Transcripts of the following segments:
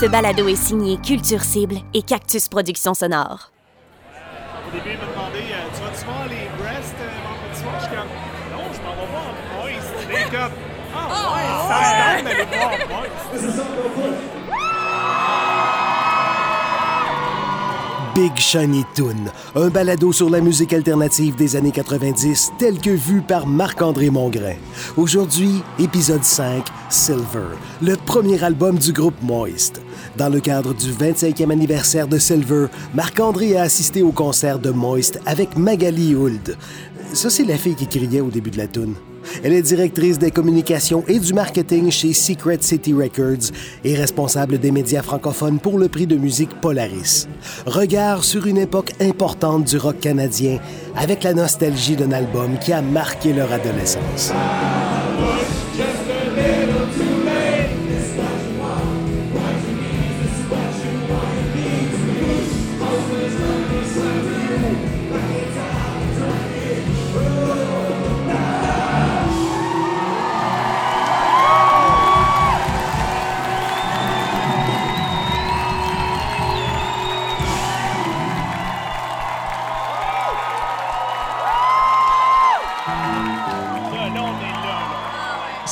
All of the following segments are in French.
Ce balado est signé Culture Cible et Cactus Productions Sonore. Au début, il m'a demandé euh, Tu vas-tu voir les breasts euh, vendredi soir? Je suis comme Non, je m'en vais voir Moist. Il est comme Ah, ouais, ça me tente d'aller voir Moist. Big Shiny Toon, un balado sur la musique alternative des années 90 tel que vu par Marc-André Mongrain. Aujourd'hui, épisode 5, Silver, le premier album du groupe Moist. Dans le cadre du 25e anniversaire de Silver, Marc-André a assisté au concert de Moist avec Magali Hould. Ça, c'est la fille qui criait au début de la tune. Elle est directrice des communications et du marketing chez Secret City Records et responsable des médias francophones pour le prix de musique Polaris. Regard sur une époque importante du rock canadien avec la nostalgie d'un album qui a marqué leur adolescence.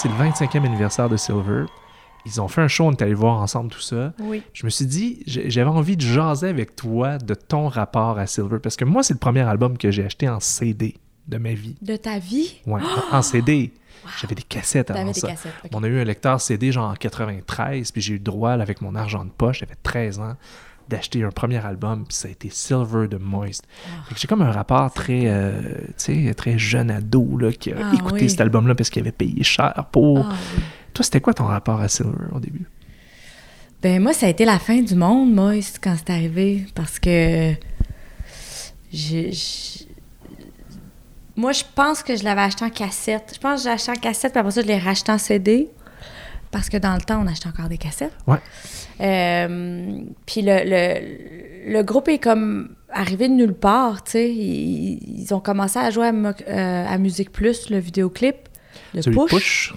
C'est le 25e anniversaire de Silver. Ils ont fait un show, on est allé voir ensemble, tout ça. Oui. Je me suis dit, j'avais envie de jaser avec toi de ton rapport à Silver. Parce que moi, c'est le premier album que j'ai acheté en CD de ma vie. De ta vie? Ouais, en CD. J'avais des cassettes avant des ça. cassettes. On a eu un lecteur CD genre en 93, puis j'ai eu le droit, là, avec mon argent de poche, j'avais 13 ans, d'acheter un premier album, puis ça a été Silver de Moist. Ah. J'ai comme un rapport très, euh, sais, très jeune ado, là, qui a Ah, écouté oui. cet album-là parce qu'il avait payé cher pour. Ah, oui. Toi, c'était quoi ton rapport à Silver au début? Ben moi, ça a été la fin du monde, moi, quand c'est arrivé, parce que j'ai- moi, je pense que je l'avais acheté en cassette. Je pense que j'ai acheté en cassette, puis après ça, je l'ai racheté en CD, parce que dans le temps, on achetait encore des cassettes. Ouais. Euh, puis le, le, le groupe est comme arrivé de nulle part, tu sais. Ils, ils ont commencé à jouer à, euh, à Musique Plus, le vidéoclip de Celui Push. Push,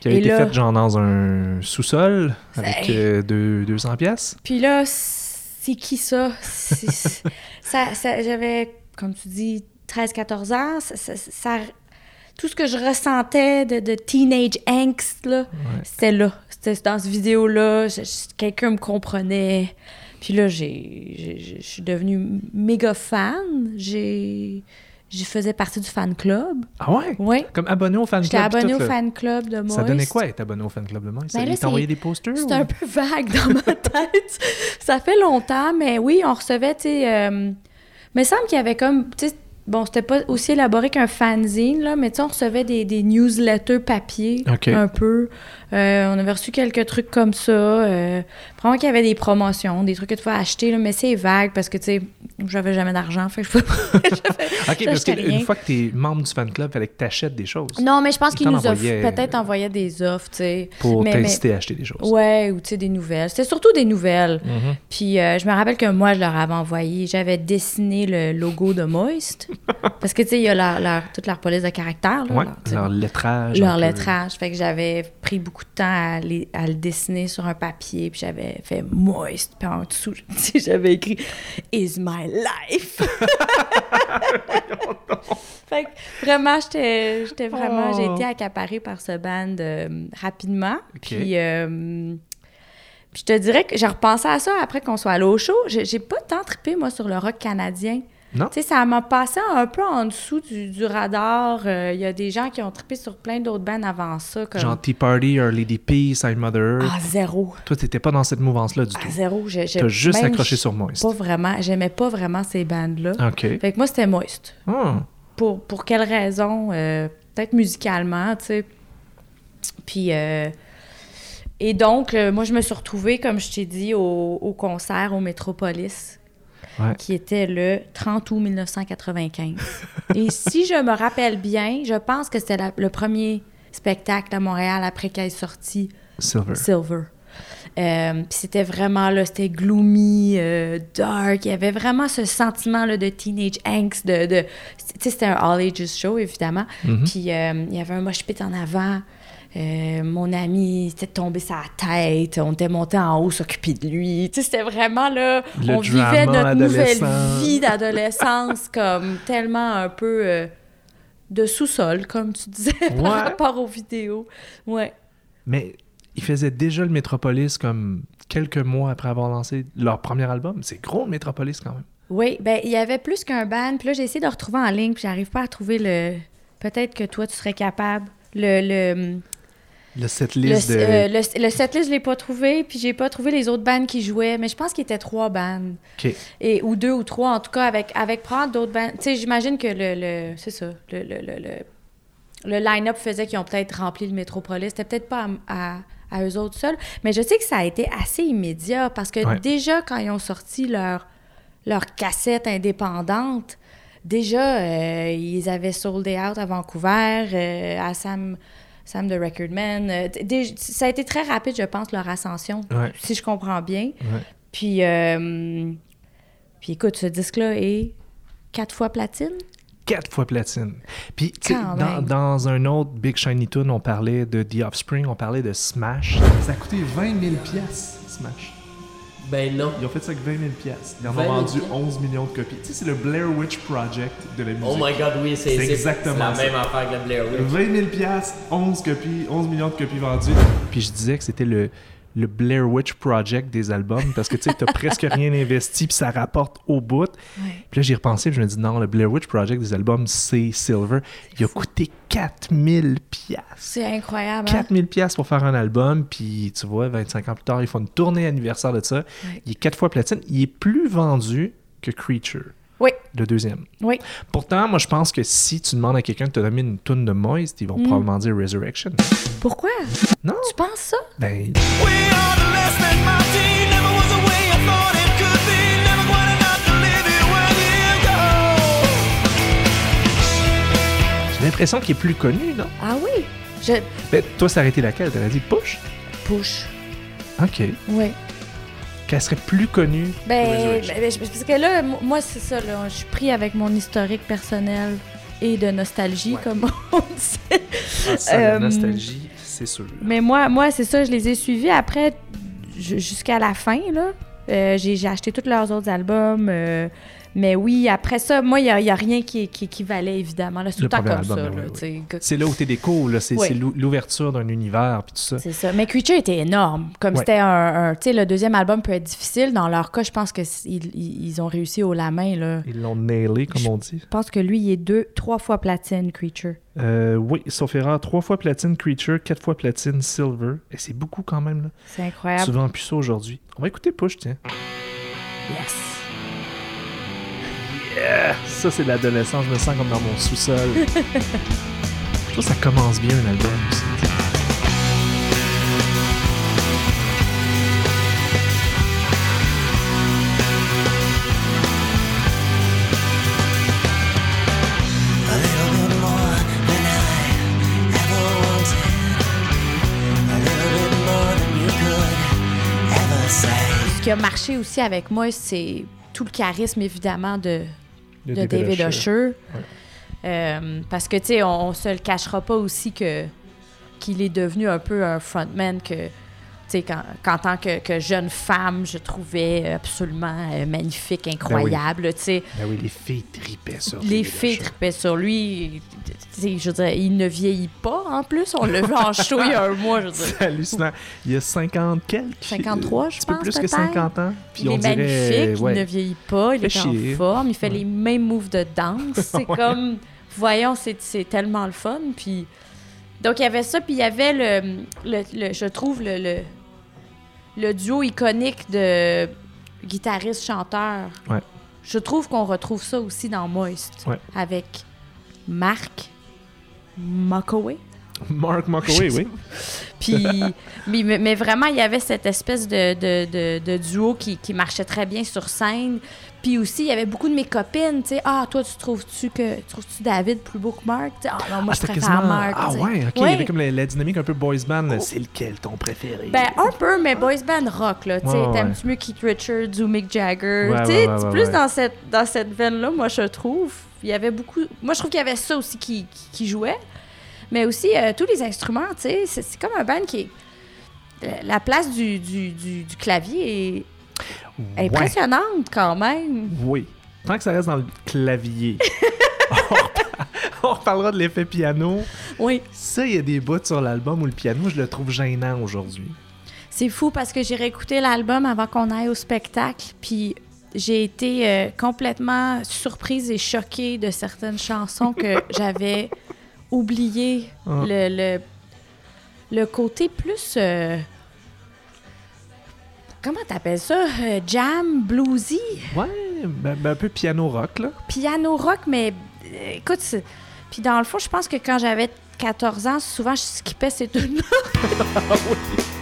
qui avait Et été là- fait genre dans un sous-sol avec euh, deux- 200 pièces. Puis là, c'est qui ça? Ça, ça- J'avais, comme tu dis, 13-14 ans. Ça- tout ce que je ressentais de, de teenage angst, là, c'était là. C'était dans cette vidéo-là. Quelqu'un me comprenait. Puis là, je suis devenue méga fan. J'ai, je faisais partie du fan club. Ah ouais? Oui. Comme abonné au fan J'étais club. abonnée tout, au fan club de Moist. Ça donnait quoi être abonné au fan club de Moist? Ben Ils t'envoyaient des posters? Ou- un peu vague dans ma tête. ça fait longtemps, mais oui, on recevait, tu sais. euh, mais il semble qu'il y avait comme. Tu sais, bon, c'était pas aussi élaboré qu'un fanzine, là, mais tu sais, on recevait des, des newsletters papier, un peu. Euh, on avait reçu quelques trucs comme ça. Euh, probablement qu'il y avait des promotions, des trucs que tu pouvais acheter, là, mais c'est vague parce que, tu sais, j'avais jamais d'argent. Fait que je pouvais- Ok, parce qu'une fois que t'es membre du fan club, il fallait que t'achètes des choses Non, mais je pense Ils qu'ils nous envoyaient, euh, peut-être envoyaient des offres, tu sais. pour t'inciter à acheter des choses. Ouais, ou tu sais, des nouvelles. C'était surtout des nouvelles. Mhm. Puis euh, je me rappelle que moi, je leur avais envoyé, j'avais dessiné le logo de Moist. parce que, tu sais, il y a leur, leur- toute leur police de caractère. Là, Ouais, leur, tu leur lettrage. leur lettrage. Fait que j'avais pris beaucoup de temps à, les- à le dessiner sur un papier. Puis j'avais fait Moist. Puis en dessous, j'avais écrit Is my life? fait que vraiment, j'étais vraiment, j'ai Oh. été accaparée par ce band euh, rapidement. Ok. Puis. euh, puis je te dirais que j'ai repensé à ça après qu'on soit allé au show. J'ai j'ai pas tant trippé, moi, sur le rock canadien. Non? Tu sais, ça m'a passé un peu en dessous du, du radar. Euh, Il y a des gens qui ont trippé sur plein d'autres bands avant ça. Comme... Genre Tea Party, Our Lady P, Side Mother. Ah, zéro. Toi, t'étais pas dans cette mouvance-là du À tout. zéro. J'ai- T'as juste accroché sur Moist. Pas vraiment. J'aimais pas vraiment ces bandes-là. OK. Fait que moi, c'était Moist. Ah. Pour, pour quelle raison? Euh, Peut-être musicalement, tu sais. Puis... euh, Et donc, euh, moi, je me suis retrouvée, comme je t'ai dit, au, au concert au Métropolis, Ouais. qui était le 30 août 1995. Et si je me rappelle bien, je pense que c'était le premier spectacle à Montréal après qu'elle est sortie Silver. Silver. Euh, puis c'était vraiment, là, c'était gloomy, euh, dark. Il y avait vraiment ce sentiment là, de teenage angst. De, de, tu sais, c'était un all ages show, évidemment. Mhm. Puis euh, il y avait un mosh pit en avant. Euh, mon ami était tombé sa tête, on était monté en haut s'occuper de lui. Tu sais, c'était vraiment là, Le on vivait notre nouvelle vie d'adolescence comme tellement un peu euh, de sous-sol, comme tu disais, Ouais. par rapport aux vidéos. Ouais. Mais ils faisaient déjà le Metropolis comme quelques mois après avoir lancé leur premier album. C'est gros le Metropolis quand même. Oui, ben il y avait plus qu'un band. Puis là, j'ai essayé de retrouver en ligne, puis j'arrive pas à trouver le. Peut-être que toi, tu serais capable. Le, le, Le le, setlist de. euh, le, le setlist, je l'ai pas trouvé, puis j'ai pas trouvé les autres bands qui jouaient, mais je pense qu'il était trois bands. OK. Et, ou deux ou trois, en tout cas, avec, avec probablement d'autres bands. Tu sais, j'imagine que le. le c'est ça. Le, le, le, le, le line-up faisait qu'ils ont peut-être rempli le Métropolis. C'était peut-être pas à, à, à eux autres seuls. Mais je sais que ça a été assez immédiat parce que Ouais. déjà, quand ils ont sorti leur, leur cassette indépendante, déjà, euh, ils avaient sold out à Vancouver, euh, à Sam, Sam the Recordman. Euh, dé- ça a été très rapide, je pense, leur ascension, Ouais. si je comprends bien. Ouais. Puis, euh, puis écoute, ce disque-là est quatre fois platine? Quatre fois platine. Puis, tu sais, Quand dans, même. dans un autre Big Shiny Tune, on parlait de The Offspring, on parlait de Smash. Ça a coûté 20 000 piastres, Smash. Ben non. Ils ont fait ça avec 20 000 piastres. Ils en 20 ont 000 vendu piastres? 11 millions de copies. Tu sais, c'est le Blair Witch Project de la musique. Oh my god, oui, c'est exactement c'est la ça. même affaire que la Blair Witch. 20 000 piastres, 11 copies, 11 millions de copies vendues. Puis je disais que c'était le, le Blair Witch Project des albums parce que tu sais, t'as presque rien investi puis ça rapporte au bout. Puis là, j'y repensé puis je me dis non, le Blair Witch Project des albums, c'est Silver. Il a coûté 4000 piastres. C'est incroyable. hein? 4000 piastres pour faire un album, puis tu vois, 25 ans plus tard, ils font une tournée anniversaire de ça. Il est quatre fois platine. Il est plus vendu que Creature, Oui, le deuxième. oui. Pourtant, moi, je pense que si tu demandes à quelqu'un de te donner une toune de Moist, ils vont Mm. probablement dire Resurrection. Pourquoi? Non? Tu penses ça? Ben, j'ai l'impression qu'il est plus connu, non? Ah oui? Je Ben, toi, ça été laquelle? T'aurais dit Push? push. OK. Oui. Qu'elle serait plus connue Ben, ben, ben, parce que là, moi, c'est ça, là. Je suis pris avec mon historique personnel et de nostalgie, Ouais. comme on dit. Ah, ça, la euh, nostalgie, c'est sûr. Mais moi, moi c'est ça, je les ai suivis après, ju- jusqu'à la fin, là. Euh, j'ai j'ai acheté tous leurs autres albums. euh, mais oui, après ça, moi, il n'y a, rien qui, qui, qui valait, évidemment. là. C'est tout Le temps comme album, ça. ben oui, oui. tu C'est là où t'es déco, là. C'est l'ouverture d'un univers, puis tout ça. C'est ça. Mais Creature était énorme. Comme c'était un. un- tu sais, le deuxième album peut être difficile. Dans leur cas, je pense qu'ils ils ont réussi haut la main, là. Ils l'ont nailé, comme on dit. Je pense que lui, il est deux, trois fois platine, Creature. Euh, oui, sauf erreur, trois fois platine Creature, quatre fois platine Silver. Et c'est beaucoup quand même, là. C'est incroyable. Souvent plus ça aujourd'hui. On va écouter Push, tiens. Yes. Ça, c'est l'adolescence. Je me sens comme dans mon sous-sol. Je trouve que ça commence bien un album aussi. Ce qui a marché aussi avec moi, c'est tout le charisme, évidemment, de, De de David, Usher. Euh, parce que, tu sais, on, on se le cachera pas aussi que qu'il est devenu un peu un frontman que, qu'en qu'en tant que, que jeune femme, je trouvais absolument euh, magnifique, incroyable, tu sais. Ben oui, les filles tripaient sur Les David filles tripaient sur lui. Je veux dire, il ne vieillit pas, en plus. On l'a vu en show il y a un mois, je veux dire. C'est hallucinant. Il y a 50 quelques. 53, je Un petit peu pense, plus que peut-être. 50 ans. Puis il on est dirait, magnifique, ouais. il ne vieillit pas, il est chier. en forme, il fait Ouais. les mêmes moves de danse. C'est comme, voyons, c'est c'est tellement le fun. Puis, donc, il y avait ça, puis il y avait le, le- le- je trouve, le, le, le duo iconique de guitariste-chanteur. Ouais. Je trouve qu'on retrouve ça aussi dans Moist, Ouais. avec Mark Muckaway. Mark Mockaway, oui. Puis, mais, mais- vraiment, il y avait cette espèce de, de, de- de duo qui, qui marchait très bien sur scène. Puis aussi, il y avait beaucoup de mes copines, tu sais, ah, toi, tu trouves-tu que tu trouves-tu David plus beau que Mark? Ah, non, moi, Ah, je préfère quasiment- Mark. Ah ouais, ok. Il y avait comme la, la dynamique un peu boys band. là. C'est lequel ton préféré? Ben, un peu, mais boys band rock, là. Tu sais, Ouais, ouais, t'aimes-tu mieux Keith Richards ou Mick Jagger? Tu sais, plus dans cette, dans cette veine-là, moi, je trouve. Il y avait beaucoup... Moi, je trouve qu'il y avait ça aussi qui, qui, qui jouait. Mais aussi, euh, tous les instruments, tu sais, c'est comme un band qui est... la- La place du, du, du, du clavier est Ouais. impressionnante quand même. Oui. Tant que ça reste dans le clavier. on reparlera de l'effet piano. Oui. Ça, il y a des bouts sur l'album où le piano, je le trouve gênant aujourd'hui. C'est fou parce que j'ai réécouté l'album avant qu'on aille au spectacle, puis j'ai été euh, complètement surprise et choquée de certaines chansons que j'avais oubliées. Ah. Le, le, le côté plus... euh, comment t'appelles ça? Euh, jam, bluesy, Ouais, ben, ben, un peu piano rock, là. piano rock, mais euh, écoute, puis dans le fond, je pense que quand j'avais 14 ans, souvent je skippais ces tunes-là. She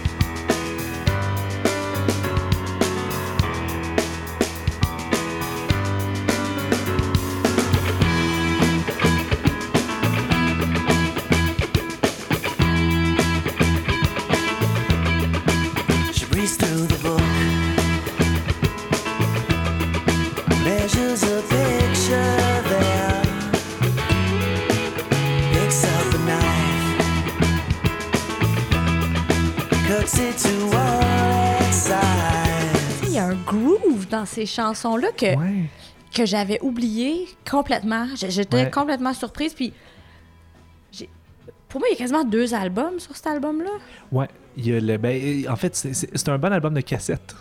groove dans ces chansons-là que... Ouais. que j'avais oublié complètement. J'étais Ouais. complètement surprise. Puis, pour moi, il y a quasiment deux albums sur cet album-là. Ouais. Il y a le, ben, en fait, c'est un bon album de cassette.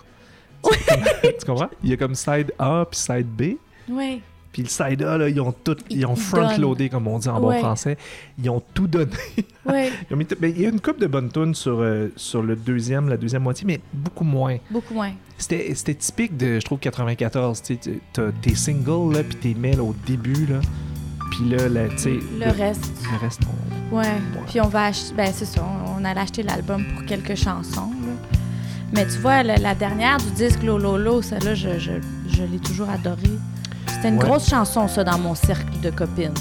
tu comprends? Il y a comme side A puis side B. Oui. Puis le side A, là, ils ont tout, ils ont front-loadé, comme on dit en bon Ouais. français. Ils ont tout donné. Oui, Ils ont mis tout- ben, il y a une couple de bonnes tunes sur, euh, sur le deuxième, la deuxième moitié, mais beaucoup moins. beaucoup moins. C'était typique de, je trouve, 94. Tu sais, tu- t'as tes singles, là, puis tes mails au début, là. Puis là, là, tu sais... Le reste. Le reste, on- Ouais. Puis on va acheter. Ben, c'est ça. On, on allait acheter l'album pour quelques chansons. là. Mais tu vois, la, la dernière du disque Lolo, celle-là, je, je, je l'ai toujours adorée. C'était une Ouais. grosse chanson, ça, dans mon cercle de copines.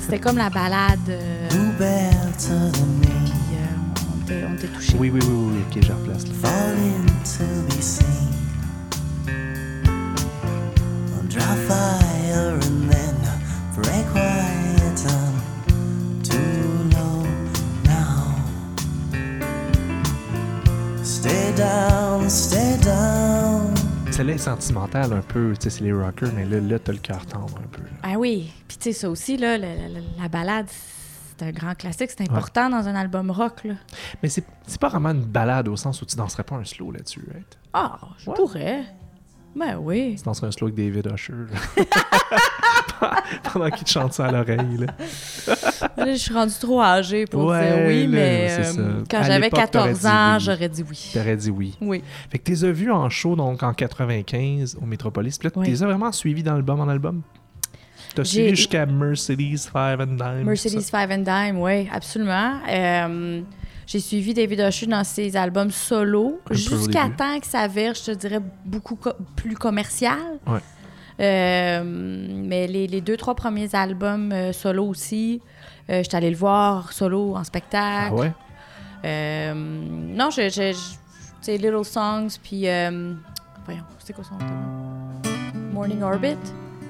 C'était comme la balade. euh, puis, euh, on était, touchés. Oui, oui, oui, oui, ok, je replace. Là. falling est sentimentale un peu, tu sais, c'est les rockers, mais là, là t'as le cœur tendre un peu. là. Ah oui, puis tu sais, ça aussi, là, la, la- la- la balade, c'est un grand classique, c'est important dans un album rock, là. Mais c'est c'est pas vraiment une balade au sens où tu danserais pas un slow là-dessus, right? Ah, je Ouais. pourrais. Ben oui. Tu danserais un slow avec David Usher. Pendant qu'il te chante ça à l'oreille, là. Là, je suis rendue trop âgée pour Ouais, dire oui, là, mais euh, quand j'avais l'époque, t'aurais 14 dit ans, oui. j'aurais dit oui. T'aurais dit oui. Oui. Fait que tu les as vus en show, donc en 95 au Metropolis. Puis là, Oui. tu les as vraiment suivis d'album en album? T'as J'ai- suivi jusqu'à Mercedes Five and Dime? Mercedes? Five and Dime, oui, absolument. Euh, j'ai suivi David Usher dans ses albums solo jusqu'à temps que ça vire, je te dirais, beaucoup co- plus commercial. Ouais. Euh, mais les, les deux, trois premiers albums euh, solo aussi, euh, j'étais allée le voir solo en spectacle. Ah ouais? Non, je, Little Songs, puis. voyons, c'était quoi son nom? Morning Orbit?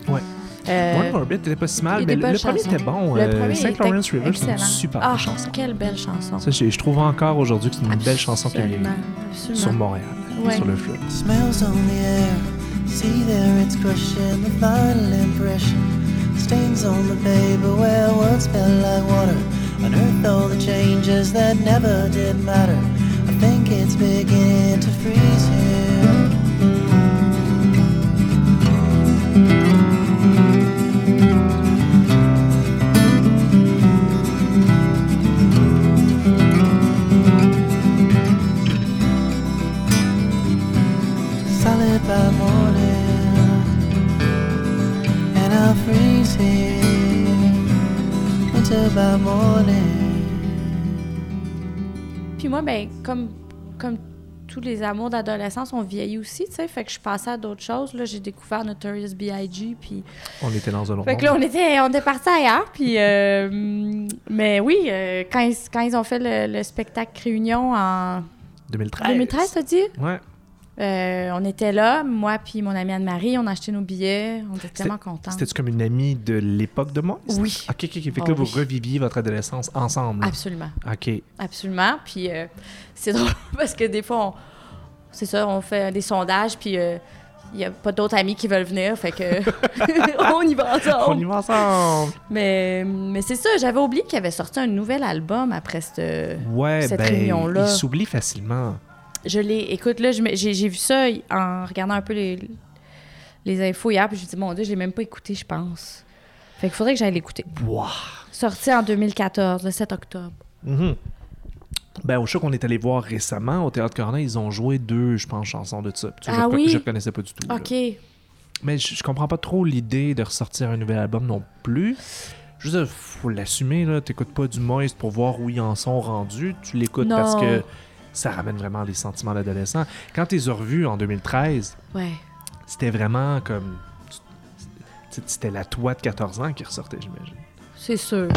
Ouais. Euh, Morning Orbit était pas si mal, mais le, le premier était bon. Le euh, premier Saint était Lawrence River, c'est une super ah, belle chanson. quelle belle chanson. Ça, je, je trouve encore aujourd'hui que c'est une belle chanson qui Absolument, absolument. sur Montréal, Ouais. sur le fleuve. Smells on the air. See there, it's crushing the final impression. Stains on the paper where words felt like water. Unearth all the changes that never did matter. I think it's beginning to freeze here. Moi, ben, comme, comme tous les amours d'adolescence, on vieillit aussi, tu sais. Fait que je passais à d'autres choses. Là, j'ai découvert Notorious B.I.G. Puis. On était dans un autre Fait que là, on était, on était partis ailleurs. Puis. euh, mais oui, euh, quand, ils, quand ils ont fait le, le spectacle Réunion en 2013. 2013, t'as dit? Ouais. Euh, on était là, moi puis mon amie Anne-Marie, on a acheté nos billets, on était tellement contents. C'était-tu comme une amie de l'époque de Moist? Oui. OK, OK, OK. Fait que Oh, là, vous oui. reviviez votre adolescence ensemble. Absolument, OK. absolument. Puis euh, c'est drôle parce que des fois, on- c'est ça, on fait des sondages, puis euh, il n'y a pas d'autres amis qui veulent venir, fait que on y va ensemble. On y va ensemble! Mais, mais c'est ça, j'avais oublié qu'il avait sorti un nouvel album après cette... Ouais, Cette ben, réunion-là. il s'oublie facilement. Je l'ai... Écoute, là, j'ai vu ça en regardant un peu les, les infos hier, puis je me dit, mon Dieu, je l'ai même pas écouté, je pense. Fait qu'il faudrait que j'aille l'écouter. Wow. Sorti en 2014, le 7 octobre. Mhm. Ben, au show qu'on est allé voir récemment, au Théâtre Corneille, ils ont joué deux, je pense, chansons de ça. Tu sais, Ah je, oui? Je connaissais pas du tout. là. OK. Mais je, je comprends pas trop l'idée de ressortir un nouvel album non plus. Je veux dire, faut l'assumer, là. T'écoutes pas du Moist pour voir où ils en sont rendus. Tu l'écoutes parce que ça ramène vraiment les sentiments d'adolescent. Quand tu les as revus en 2013, Ouais. c'était vraiment comme... C'était la toi de 14 ans qui ressortait, j'imagine. C'est sûr.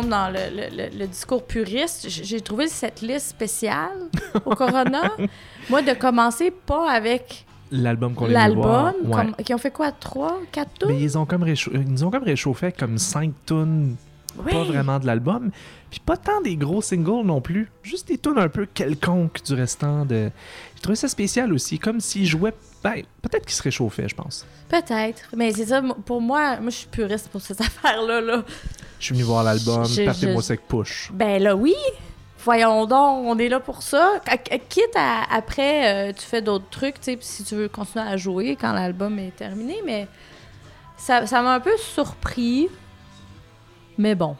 Tombe dans le, le- le- le discours puriste, j'ai trouvé cette liste spéciale au Corona. Moi, de commencer pas avec L'album qu'on voir. l'album, ouais. qui ont fait quoi, trois, quatre tours? Mais ils ont comme réchau- ils nous ont comme réchauffé comme 5 tunes pas vraiment de l'album, puis pas tant des gros singles non plus, juste des tunes un peu quelconques du restant de. J'ai trouvé ça spécial aussi, comme s'ils jouaient. Ben, peut-être qu'ils se réchauffaient, je pense. Peut-être. Mais c'est ça, pour moi, moi, je suis puriste pour cette affaire-là. Là. Je suis venu voir l'album, partez-moi je- avec push. Ben là, oui. Voyons donc, on est là pour ça. Qu- qu- Quitte à, après, euh, tu fais d'autres trucs, tu sais, si tu veux continuer à jouer quand l'album est terminé, mais ça ça m'a un peu surpris. Mais bon.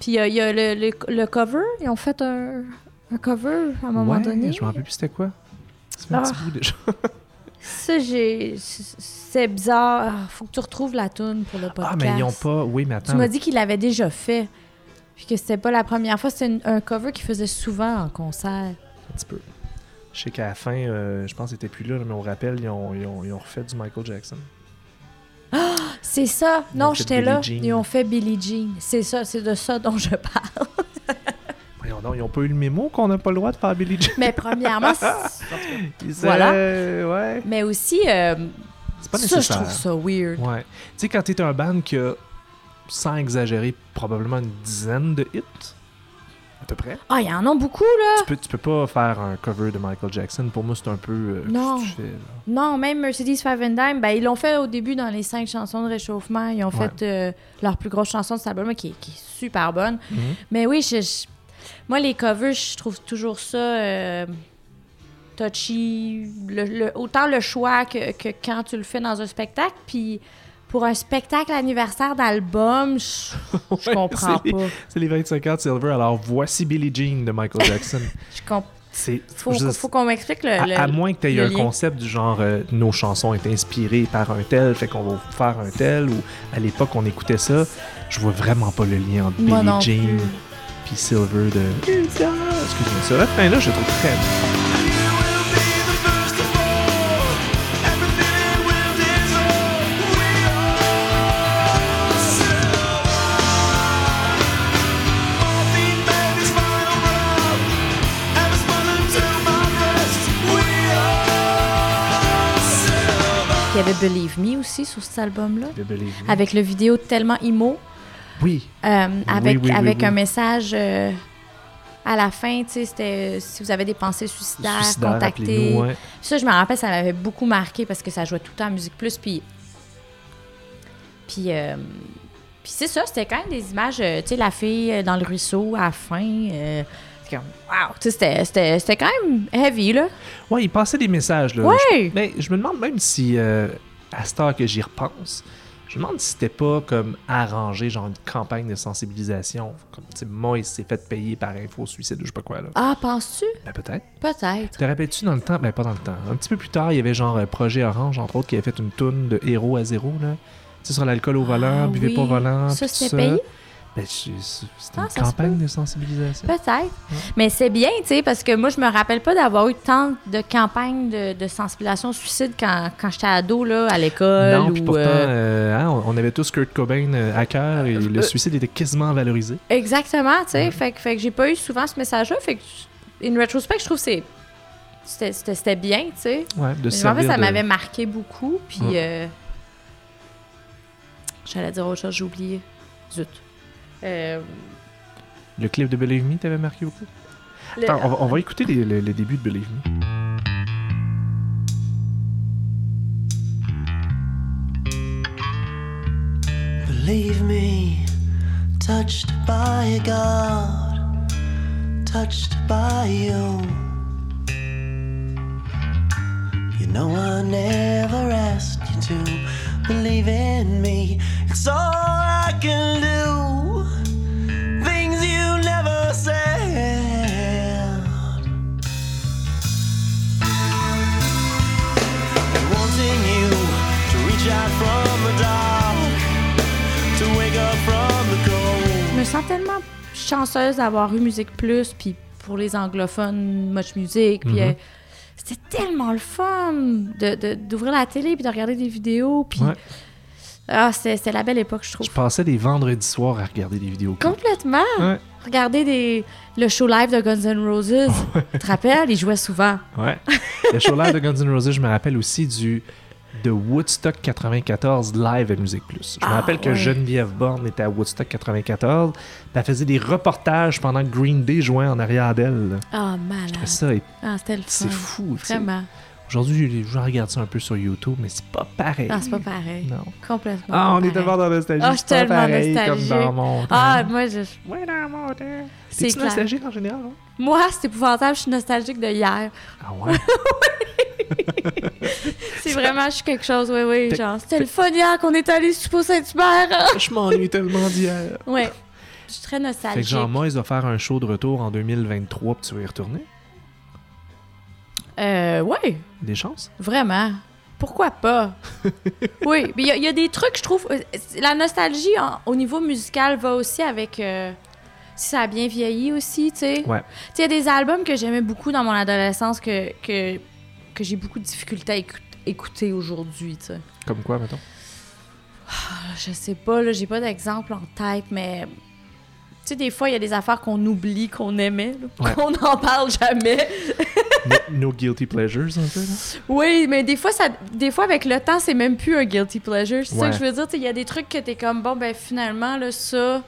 Puis euh, il y a le, le- le cover, ils ont fait un, un cover à un moment ouais, donné. je me rappelle plus c'était quoi. Ça fait un Ah. petit bout déjà. Ça, j'ai. C'est bizarre. Ah, faut que tu retrouves la tune pour le podcast. Ah, mais ils ont pas. Oui, mais attends. Tu m'as dit qu'il l'avait déjà fait. Puis que c'était pas la première fois. C'était un cover qu'il faisait souvent en concert. Un petit peu. Je sais qu'à la fin, euh, je pense qu'ils étaient plus là, mais on rappelle, ils ont, ils, ont, ils ont refait du Michael Jackson. C'est ça. Ils non, j'étais là. Jean. Ils ont fait Billie Jean. C'est ça. C'est de ça dont je parle. Voyons donc, ils ont pas eu le mémo qu'on n'a pas le droit de faire Billie Jean? Mais premièrement, Voilà. disaient, ouais. mais aussi, euh, C'est pas ça, je trouve ça weird. Ouais. Tu sais, quand t'es un band qui a, sans exagérer, probablement une dizaine de hits, à peu près, Ah, il y en a beaucoup, là. tu, peux, tu peux pas faire un cover de Michael Jackson. Pour moi, c'est un peu. euh, Non. que tu fais, là? Non, même Mercedes Five and Dime, ben, ils l'ont fait au début dans les cinq chansons de réchauffement. Ils ont Ouais. fait euh, leur plus grosse chanson de cet album, qui, est- qui est super bonne. Mhm. Mais oui, je- je- moi, les covers, je trouve toujours ça euh, touchy. Le- le- autant le choix que, que quand tu le fais dans un spectacle. Puis pour un spectacle anniversaire d'album, je, je Ouais, comprends pas. C'est les 25 ans de Silver. Alors, voici Billie Jean de Michael Jackson. Je comp- c'est. faut, qu'on m'explique le, à, le- à moins que tu aies un lien. concept du genre euh, nos chansons étaient inspirées par un tel, fait qu'on va faire un tel, ou à l'époque on écoutait ça, je vois vraiment pas le lien entre Moi Billie Jean puis Silver de. Excuse-moi, ce refrain-là, je le trouve très avait Believe Me aussi sur cet album-là. Avec le vidéo tellement emo. Oui, Euh, avec oui, oui, avec oui. un message euh, à la fin, tu sais, c'était euh, si vous avez des pensées suicidaires, suicidaire, contactez. ouais. Ça, je me rappelle, ça m'avait beaucoup marqué parce que ça jouait tout le temps à Musique Plus. Puis, puis, puis c'est ça, c'était quand même des images, tu sais, la fille dans le ruisseau à la fin. Comme, wow, tu sais, c'était- c'était c'était quand même heavy, là. Ouais, il passait des messages, là. Ouais. Je- mais je me demande même si, euh, à cette heure que j'y repense, Je me demande si c'était pas comme arrangé, genre une campagne de sensibilisation. Comme, tu sais, Moïse s'est fait payer par Info Suicide ou je sais pas quoi, là. Ah, penses-tu? Ben, peut-être. Peut-être. Te rappelles-tu dans le temps, ben pas dans le temps, un petit peu plus tard, il y avait genre euh, Projet Orange, entre autres, qui avait fait une toune de héros à zéro, là. Tu sais, sur l'alcool au volant, Ah buvez oui. pas au volant. Ça, c'était payé? Ben, c'est- c'était Ah, une campagne de sensibilisation. Peut-être. Mais c'est bien, tu sais, parce que moi, je me rappelle pas d'avoir eu tant de campagnes de, de sensibilisation au suicide quand, quand j'étais ado, là, à l'école. Non, puis pourtant, euh, euh, hein, on avait tous Kurt Cobain euh, à cœur et le Euh, suicide était quasiment valorisé. Exactement, tu sais. Fait, que- fait que j'ai pas eu souvent ce message-là. Fait que, in retrospect, je trouve que c'est. C'était- bien, tu sais. Ouais, de Mais En fait, ça de- m'avait marqué beaucoup. Puis. Ouais. euh, J'allais dire autre chose, j'ai oublié. Zut. Euh, Le clip de Believe Me t'avait marqué beaucoup. le- Attends, on va, on va écouter les- le, le début de Believe Me. Believe me, touched by a God, touched by you. You know I never asked you to believe in me. It's all I can do. Tellement chanceuse d'avoir eu Musique Plus, puis pour les anglophones, Much Music, puis Mhm. euh, c'était tellement le fun de- de- d'ouvrir la télé puis de regarder des vidéos, puis Ouais. ah, c'était c'était la belle époque, je trouve. Je passais des vendredis soirs à regarder des vidéos. Complètement. Ouais. Regarder des, le show live de Guns N' Roses, tu te rappelles, ils jouaient souvent. Ouais. Le show live de Guns N' Roses, je me rappelle aussi du de Woodstock 94 live à Musique Plus. Je me Ah, rappelle que ouais. Geneviève Borne était à Woodstock 94, puis elle faisait des reportages pendant que Green Day jouait en arrière d'elle. Ah, Je malade. ça, et Ah, c'était le fun. c'est fou. sais. Aujourd'hui, je regarde ça un peu sur YouTube, mais c'est pas pareil. Ah, c'est pas pareil. Non. Complètement. Ah, on est tellement dans la nostalgie. Ah, je c'est suis tellement pareil comme nostalgique. dans mon temps. Ah, moi, je... Ouais, dans mon temps. c'est nostalgique en général? hein? Moi, c'est épouvantable, je suis nostalgique de hier. Ah ouais? C'est vraiment, je suis quelque chose, oui, oui. Genre, c'était le fun hier qu'on est allé sur Saint-Hubert. je m'ennuie tellement d'hier. ouais. Je suis très Fait que nostalgique. genre, moi, ils va faire un show de retour en 2023, puis tu vas y retourner. Euh, ouais, Des chances? vraiment. Pourquoi pas? oui, mais il y a- il y, a des trucs, je trouve. euh, La nostalgie en- au niveau musical va aussi avec. euh, si ça a bien vieilli aussi, tu sais. Ouais. Tu sais, il y a des albums que j'aimais beaucoup dans mon adolescence que, que, que j'ai beaucoup de difficultés à écou- écouter aujourd'hui, tu sais. Comme quoi, mettons? Je sais pas, là, j'ai pas d'exemple en tête, mais. Tu sais, des fois, il y a des affaires qu'on oublie, qu'on aimait, Ouais. qu'on n'en parle jamais. No, guilty pleasures, un peu, là? Oui, mais des fois, ça, des fois avec le temps, c'est même plus un guilty pleasure. C'est ça que je veux dire. Tu Il y a des trucs que t'es comme, bon, ben finalement, là, ça,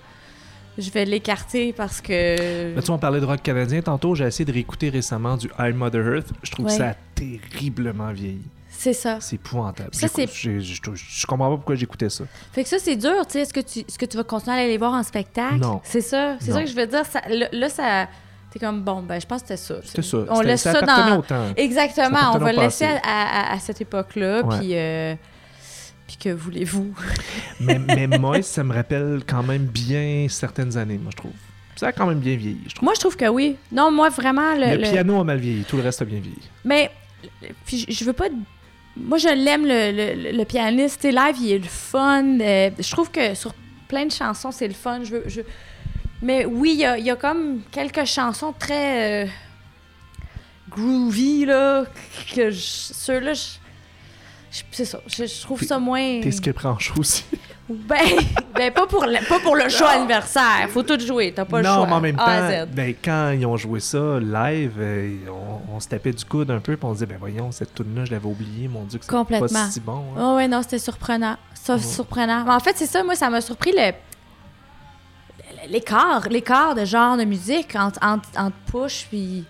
je vais l'écarter parce que. Là, tu vois, on parlait de rock canadien tantôt. J'ai essayé de réécouter récemment du I'm Mother Earth. Je trouve Ouais. ça a terriblement vieilli. C'est ça. C'est épouvantable. Ça, c'est- Je, je- je comprends pas pourquoi j'écoutais ça. Fait que ça, c'est dur, tu sais. Est-ce que tu, est-ce que tu vas continuer à aller les voir en spectacle? Non. C'est ça. C'est ça que je veux dire. Ça, là, ça. T'es comme, bon, ben, je pense que c'était ça. C'était ça. On laisse ça ça dans. au temps. Exactement, on va le laisser à, à- à cette époque-là, Ouais. puis, euh, puis que voulez-vous? mais, mais moi, ça me rappelle quand même bien certaines années, moi, je trouve. Ça a quand même bien vieilli, je trouve. Moi, je trouve que oui. Non, moi, vraiment, le... le, le- piano a mal vieilli, tout le reste a bien vieilli. Mais, puis je- je veux pas... Moi, je l'aime, le, le, le pianiste. Live, il est le fun. euh, je trouve que sur plein de chansons, c'est le fun. Je veux... je- Mais oui, il y a, y a comme quelques chansons très... euh, groovy, là, que ceux-là, C'est ça, je, je trouve ça moins... T'es skip ranch aussi. Ben, ben pas, pour le, pas pour le show anniversaire. Faut tout jouer, t'as pas le non, choix. mais en même temps, ben, quand ils ont joué ça live, euh, on, on se tapait du coude un peu, puis on se disait, ben voyons, cette tune là je l'avais oubliée, mon Dieu, que c'est pas si bon. hein. Oh ouais, non, c'était surprenant. Ça, Ouais. surprenant. Mais en fait, c'est ça, moi, ça m'a surpris le l'écart, l'écart de genre de musique entre, entre, entre Push puis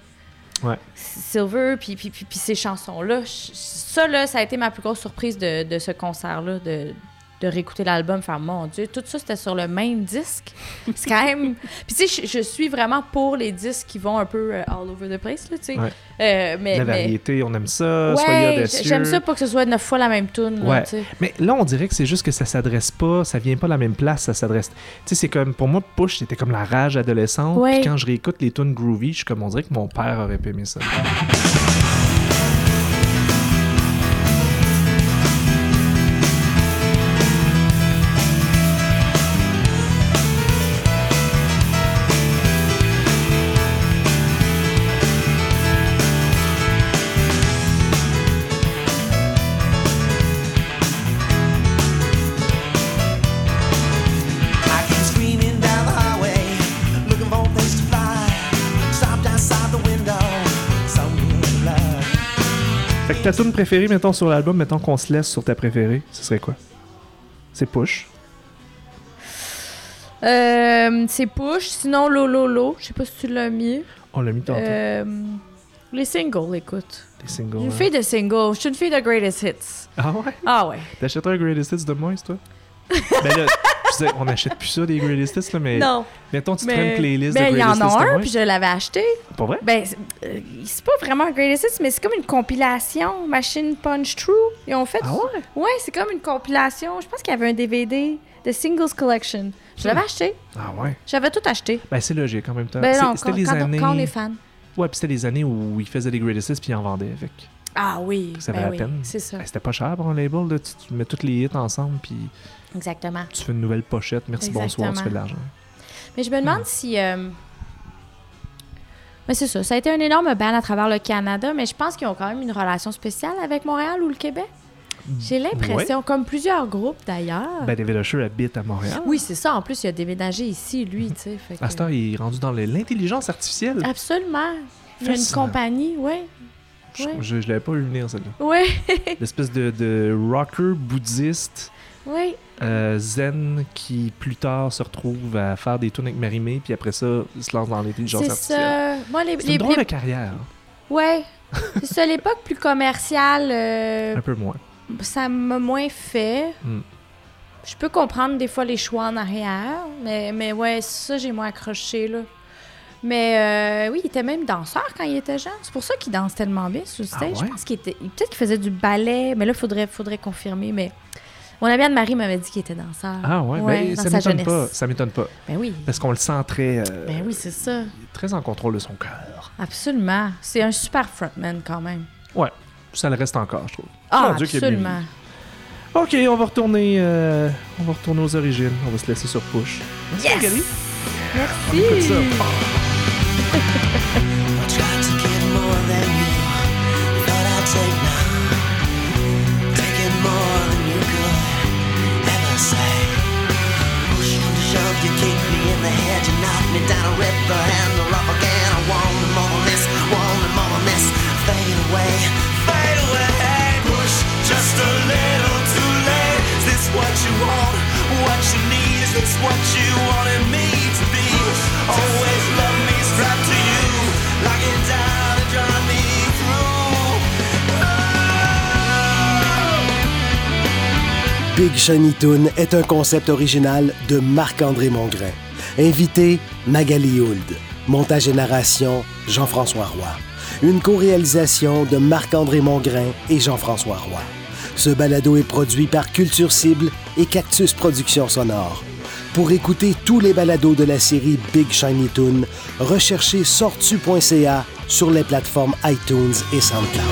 Ouais. Silver puis, puis, puis, puis ces chansons-là. Ça, là, ça a été ma plus grosse surprise de, de ce concert-là, de, de réécouter l'album, faire mon Dieu, tout ça c'était sur le même disque. C'est quand même. Puis tu sais, je, je suis vraiment pour les disques qui vont un peu euh, all over the place, là, tu sais. Ouais. Euh, mais, La mais- variété, on aime ça. soyez Ouais, audacieux. j'aime ça pas que ce soit neuf fois la même tune. là, Ouais. tu sais. Mais là, on dirait que c'est juste que ça s'adresse pas, ça vient pas à la même place, ça s'adresse. Tu sais, c'est comme, pour moi, Push, c'était comme la rage adolescente. Puis quand je réécoute les tunes groovy, je suis comme, on dirait que mon père aurait pas aimé ça. Préférée, mettons, sur l'album, mettons qu'on se laisse sur ta préférée, ce serait quoi? C'est Push. Euh, c'est Push, sinon Lolo, je sais pas si tu l'as mis. On l'a mis tantôt, Euh, les singles, écoute. les singles. Une hein. fille de singles, je suis une fille de greatest hits. Ah ouais? Ah ouais. T'achèterais un Greatest Hits de moins, toi? ben là, on achète plus ça des Greatest Hits, là, mais Non. mettons, tu Mais une playlist ben, de il y en Greatest Hits a de un, puis je l'avais acheté. Pas vrai? Ben, c'est euh, c'est pas vraiment un greatest hits, mais c'est comme une compilation. Machine Punch True. Ils ont fait. Ah ouais? Ouais, c'est comme une compilation. Je pense qu'il y avait un DVD de Singles Collection. Je l'avais acheté. Ah ouais? J'avais tout acheté. Ben c'est logique en même temps. Ben c'était les quand on- années... quand on est fan. Ouais, puis c'était les années où ils faisaient des Greatest Hits puis ils en vendaient avec. Ah oui, Ça ben valait oui, la peine. c'est ça. Ben, c'était pas cher pour un label, là. Tu, tu mets tous les hits ensemble puis Exactement. tu fais une nouvelle pochette. Merci, bonsoir, tu fais de l'argent. Mais je me demande si. euh, Mais c'est ça. Ça a été un énorme ban à travers le Canada, mais je pense qu'ils ont quand même une relation spéciale avec Montréal ou le Québec. J'ai l'impression, comme plusieurs groupes d'ailleurs. Ben David Usher habite à Montréal. oui, c'est ça. En plus, il a déménagé ici, lui, tu sais. fait que- temps, il est rendu dans l'intelligence artificielle. Absolument. Il a une compagnie, oui. Je, ouais. je, je l'avais pas vu venir, celle-là. Oui, L'espèce de, de rocker bouddhiste oui. euh, zen qui plus tard se retrouve à faire des tunes avec Marimé puis après ça il se lance dans l'intelligence C'est artificielle. ça. Moi, les, C'est les, une drôle les- de carrière, Ouais. c'est ça, l'époque plus commerciale, euh, un peu moins. ça m'a moins fait. Mm. Je peux comprendre des fois les choix en arrière, mais, mais ouais, ça, j'ai moins accroché, là. Mais euh, oui, il était même danseur quand il était jeune. C'est pour ça qu'il danse tellement bien sur le Ah stage. ouais? Je pense qu'il était. Peut-être qu'il faisait du ballet, mais là, il faudrait, faudrait confirmer. Mais mon ami Anne-Marie m'avait dit qu'il était danseur. Ah ouais, ben, dans ça m'étonne pas. Ça m'étonne pas. Ben oui. Parce qu'on le sent très, euh, Ben oui, c'est ça. très en contrôle de son cœur. Absolument. C'est un super frontman quand même. Ouais, ça le reste encore, je trouve. Ah, bien absolument. Ok, on va retourner, euh, on va retourner aux origines. On va se laisser sur push. Merci, Yes! Merci. écoute ça. Big Shiny Toon est un concept original de Marc-André Mongrain. Invité, Magali Hould. Montage et narration, Jean-François Roy. Une co-réalisation de Marc-André Mongrain et Jean-François Roy. Ce balado est produit par Culture Cible et Cactus Productions Sonores. Pour écouter tous les balados de la série Big Shiny Toon, recherchez sortu.ca sur les plateformes iTunes et SoundCloud.